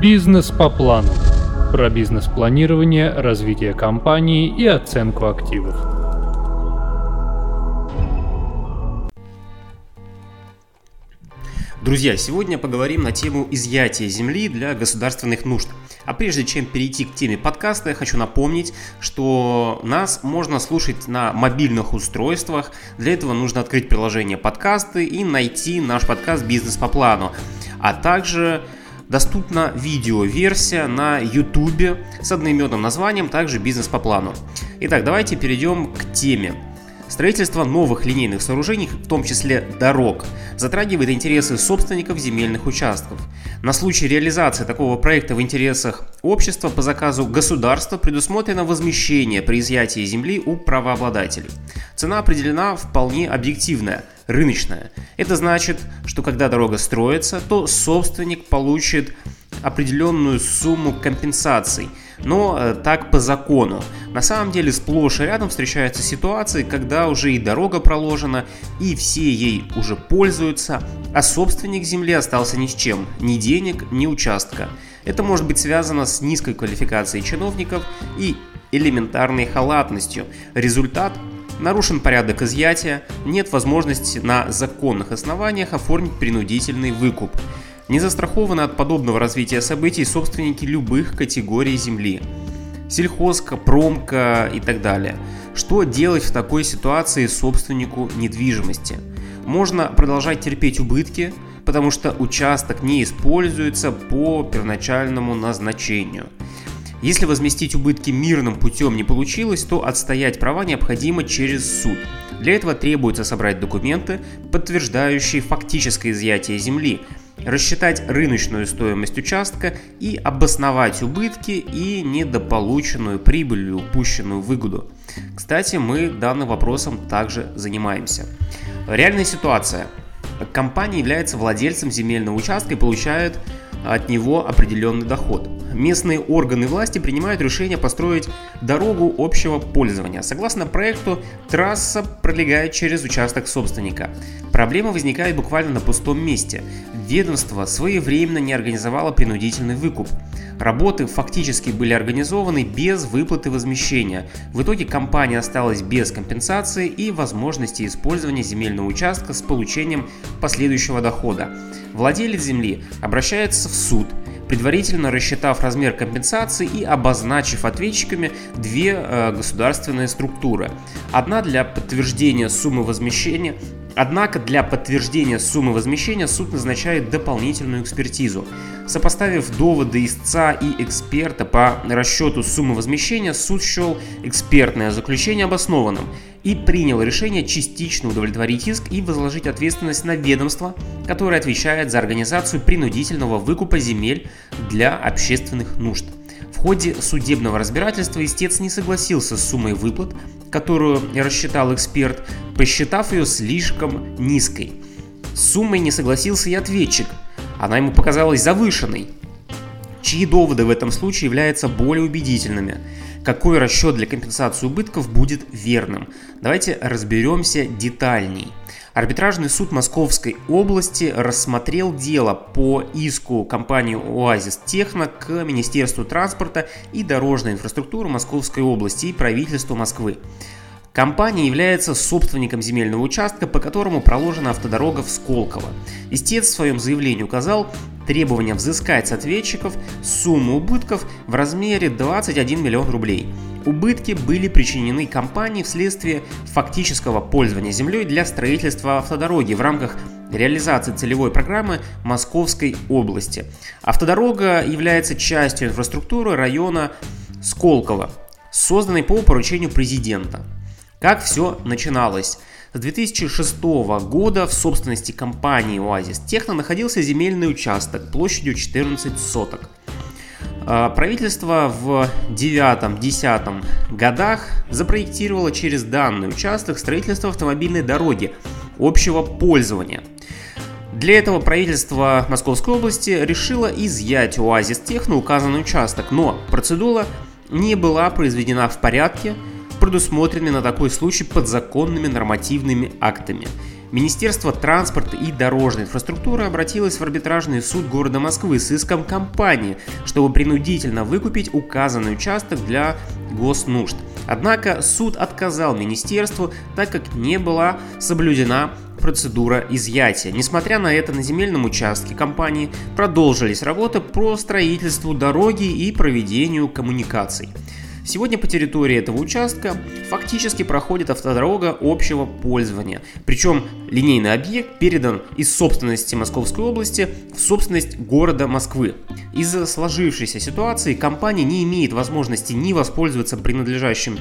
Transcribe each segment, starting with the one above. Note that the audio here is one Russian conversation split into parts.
Бизнес по плану. Про бизнес-планирование, развитие компании и оценку активов. Друзья, сегодня поговорим на тему изъятия земли для государственных нужд. А прежде чем перейти к теме подкаста, я хочу напомнить, что нас можно слушать на мобильных устройствах. Для этого нужно открыть приложение подкасты и найти наш подкаст «Бизнес по плану». А также доступна видеоверсия на YouTube с одноименным названием, также «Бизнес по плану». Итак, давайте перейдем к теме. Строительство новых линейных сооружений, в том числе дорог, затрагивает интересы собственников земельных участков. На случай реализации такого проекта в интересах общества по заказу государства предусмотрено возмещение при изъятии земли у правообладателей. Цена определена вполне объективная – рыночная. Это значит, что когда дорога строится, то собственник получит определенную сумму компенсаций, но э, так по закону. На самом деле сплошь и рядом встречаются ситуации, когда уже и дорога проложена, и все ей уже пользуются, а собственник земли остался ни с чем, ни денег, ни участка. Это может быть связано с низкой квалификацией чиновников и элементарной халатностью. Результат нарушен порядок изъятия, нет возможности на законных основаниях оформить принудительный выкуп. Не застрахованы от подобного развития событий собственники любых категорий земли. Сельхозка, промка и так далее. Что делать в такой ситуации собственнику недвижимости? Можно продолжать терпеть убытки, потому что участок не используется по первоначальному назначению. Если возместить убытки мирным путем не получилось, то отстоять права необходимо через суд. Для этого требуется собрать документы, подтверждающие фактическое изъятие земли, рассчитать рыночную стоимость участка и обосновать убытки и недополученную прибыль или упущенную выгоду. Кстати, мы данным вопросом также занимаемся. Реальная ситуация. Компания является владельцем земельного участка и получает от него определенный доход. Местные органы власти принимают решение построить дорогу общего пользования. Согласно проекту, трасса пролегает через участок собственника. Проблема возникает буквально на пустом месте. Ведомство своевременно не организовало принудительный выкуп. Работы фактически были организованы без выплаты возмещения. В итоге компания осталась без компенсации и возможности использования земельного участка с получением последующего дохода. Владелец земли обращается в суд, предварительно рассчитав размер компенсации и обозначив ответчиками две э, государственные структуры. Одна для подтверждения суммы возмещения, Однако для подтверждения суммы возмещения суд назначает дополнительную экспертизу. Сопоставив доводы истца и эксперта по расчету суммы возмещения, суд счел экспертное заключение обоснованным и принял решение частично удовлетворить иск и возложить ответственность на ведомство, которое отвечает за организацию принудительного выкупа земель для общественных нужд. В ходе судебного разбирательства истец не согласился с суммой выплат, которую рассчитал эксперт, посчитав ее слишком низкой. С суммой не согласился и ответчик. Она ему показалась завышенной. Чьи доводы в этом случае являются более убедительными? Какой расчет для компенсации убытков будет верным? Давайте разберемся детальней. Арбитражный суд Московской области рассмотрел дело по иску компании «Оазис Техно» к Министерству транспорта и дорожной инфраструктуры Московской области и правительству Москвы. Компания является собственником земельного участка, по которому проложена автодорога в Сколково. Истец в своем заявлении указал требование взыскать с ответчиков сумму убытков в размере 21 миллион рублей – Убытки были причинены компании вследствие фактического пользования землей для строительства автодороги в рамках реализации целевой программы Московской области. Автодорога является частью инфраструктуры района Сколково, созданной по поручению президента. Как все начиналось? С 2006 года в собственности компании «Оазис Техно» находился земельный участок площадью 14 соток. А, правительство в 9-10 годах запроектировало через данный участок строительство автомобильной дороги общего пользования. Для этого правительство Московской области решило изъять у ОАЗИС Техно указанный участок, но процедура не была произведена в порядке, предусмотренный на такой случай подзаконными нормативными актами. Министерство транспорта и дорожной инфраструктуры обратилось в арбитражный суд города Москвы с иском компании, чтобы принудительно выкупить указанный участок для госнужд. Однако суд отказал министерству, так как не была соблюдена процедура изъятия. Несмотря на это, на земельном участке компании продолжились работы по строительству дороги и проведению коммуникаций. Сегодня по территории этого участка фактически проходит автодорога общего пользования. Причем линейный объект передан из собственности Московской области в собственность города Москвы. Из-за сложившейся ситуации компания не имеет возможности ни воспользоваться принадлежащим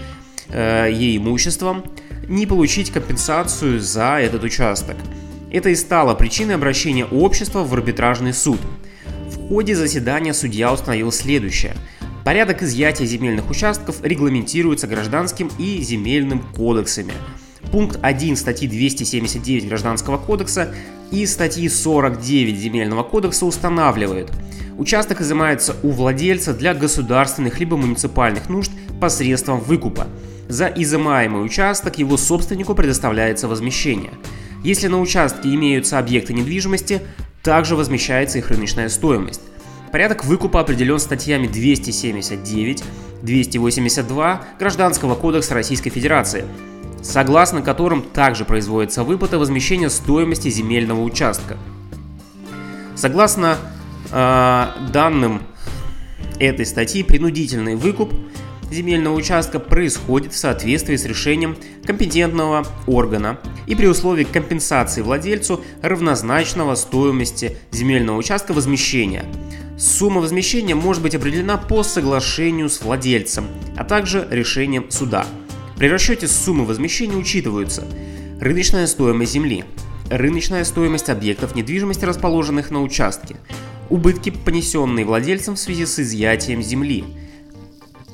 э, ей имуществом, ни получить компенсацию за этот участок. Это и стало причиной обращения общества в арбитражный суд. В ходе заседания судья установил следующее – Порядок изъятия земельных участков регламентируется гражданским и земельным кодексами. Пункт 1 статьи 279 Гражданского кодекса и статьи 49 Земельного кодекса устанавливают, участок изымается у владельца для государственных либо муниципальных нужд посредством выкупа. За изымаемый участок его собственнику предоставляется возмещение. Если на участке имеются объекты недвижимости, также возмещается их рыночная стоимость. Порядок выкупа определен статьями 279, 282 Гражданского кодекса Российской Федерации, согласно которым также производится выплата возмещения стоимости земельного участка. Согласно э, данным этой статьи, принудительный выкуп земельного участка происходит в соответствии с решением компетентного органа и при условии компенсации владельцу равнозначного стоимости земельного участка возмещения – Сумма возмещения может быть определена по соглашению с владельцем, а также решением суда. При расчете суммы возмещения учитываются рыночная стоимость земли, рыночная стоимость объектов недвижимости, расположенных на участке, убытки, понесенные владельцем в связи с изъятием земли,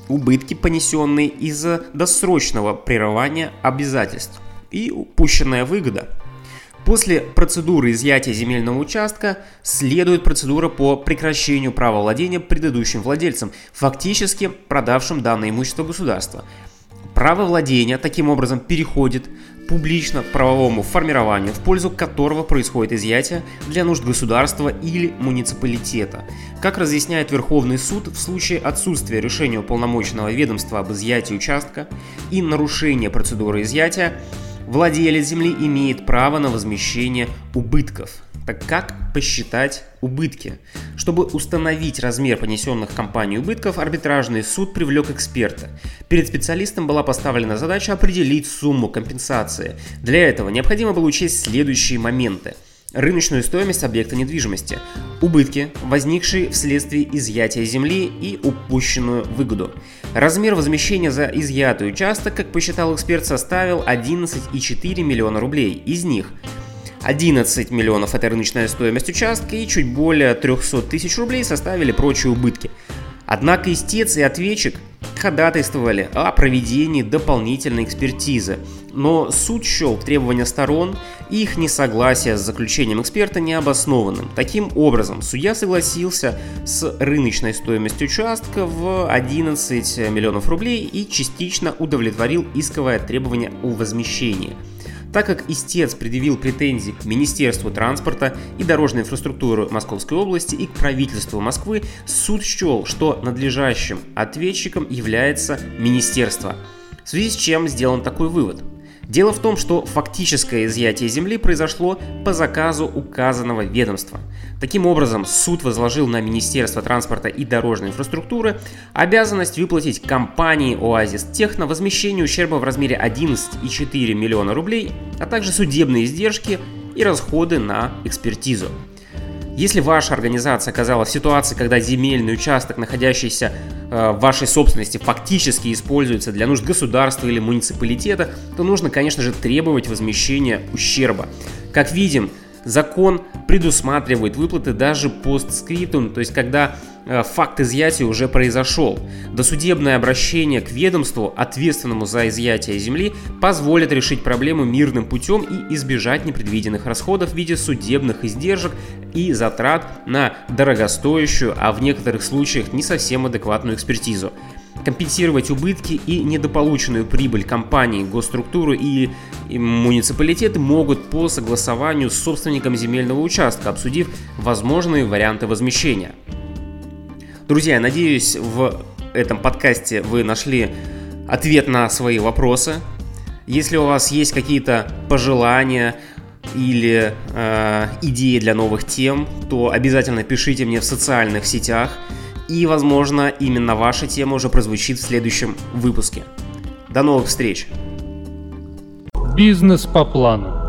убытки, понесенные из-за досрочного прерывания обязательств и упущенная выгода – После процедуры изъятия земельного участка следует процедура по прекращению права владения предыдущим владельцам, фактически продавшим данное имущество государства. Право владения таким образом переходит публично правовому формированию, в пользу которого происходит изъятие для нужд государства или муниципалитета. Как разъясняет Верховный суд, в случае отсутствия решения уполномоченного ведомства об изъятии участка и нарушения процедуры изъятия, Владелец земли имеет право на возмещение убытков. Так как посчитать убытки? Чтобы установить размер понесенных компанией убытков, арбитражный суд привлек эксперта. Перед специалистом была поставлена задача определить сумму компенсации. Для этого необходимо было учесть следующие моменты – рыночную стоимость объекта недвижимости, убытки, возникшие вследствие изъятия земли и упущенную выгоду. Размер возмещения за изъятый участок, как посчитал эксперт, составил 11,4 миллиона рублей. Из них 11 миллионов – это рыночная стоимость участка и чуть более 300 тысяч рублей составили прочие убытки. Однако истец и ответчик ходатайствовали о проведении дополнительной экспертизы, но суд счел требования сторон и их несогласие с заключением эксперта необоснованным. Таким образом, судья согласился с рыночной стоимостью участка в 11 миллионов рублей и частично удовлетворил исковое требование о возмещении – так как истец предъявил претензии к Министерству транспорта и дорожной инфраструктуры Московской области и к правительству Москвы, суд счел, что надлежащим ответчиком является министерство. В связи с чем сделан такой вывод – Дело в том, что фактическое изъятие земли произошло по заказу указанного ведомства. Таким образом, суд возложил на Министерство транспорта и дорожной инфраструктуры обязанность выплатить компании «Оазис Техно» возмещение ущерба в размере 11,4 миллиона рублей, а также судебные издержки и расходы на экспертизу. Если ваша организация оказалась в ситуации, когда земельный участок, находящийся э, в вашей собственности, фактически используется для нужд государства или муниципалитета, то нужно, конечно же, требовать возмещения ущерба. Как видим, закон предусматривает выплаты даже постскриптум, то есть когда факт изъятия уже произошел. Досудебное обращение к ведомству, ответственному за изъятие земли, позволит решить проблему мирным путем и избежать непредвиденных расходов в виде судебных издержек и затрат на дорогостоящую, а в некоторых случаях не совсем адекватную экспертизу. компенсировать убытки и недополученную прибыль компаний, госструктуры и муниципалитеты могут по согласованию с собственником земельного участка, обсудив возможные варианты возмещения. Друзья, надеюсь, в этом подкасте вы нашли ответ на свои вопросы. Если у вас есть какие-то пожелания или э, идеи для новых тем, то обязательно пишите мне в социальных сетях. И, возможно, именно ваша тема уже прозвучит в следующем выпуске. До новых встреч! Бизнес по плану.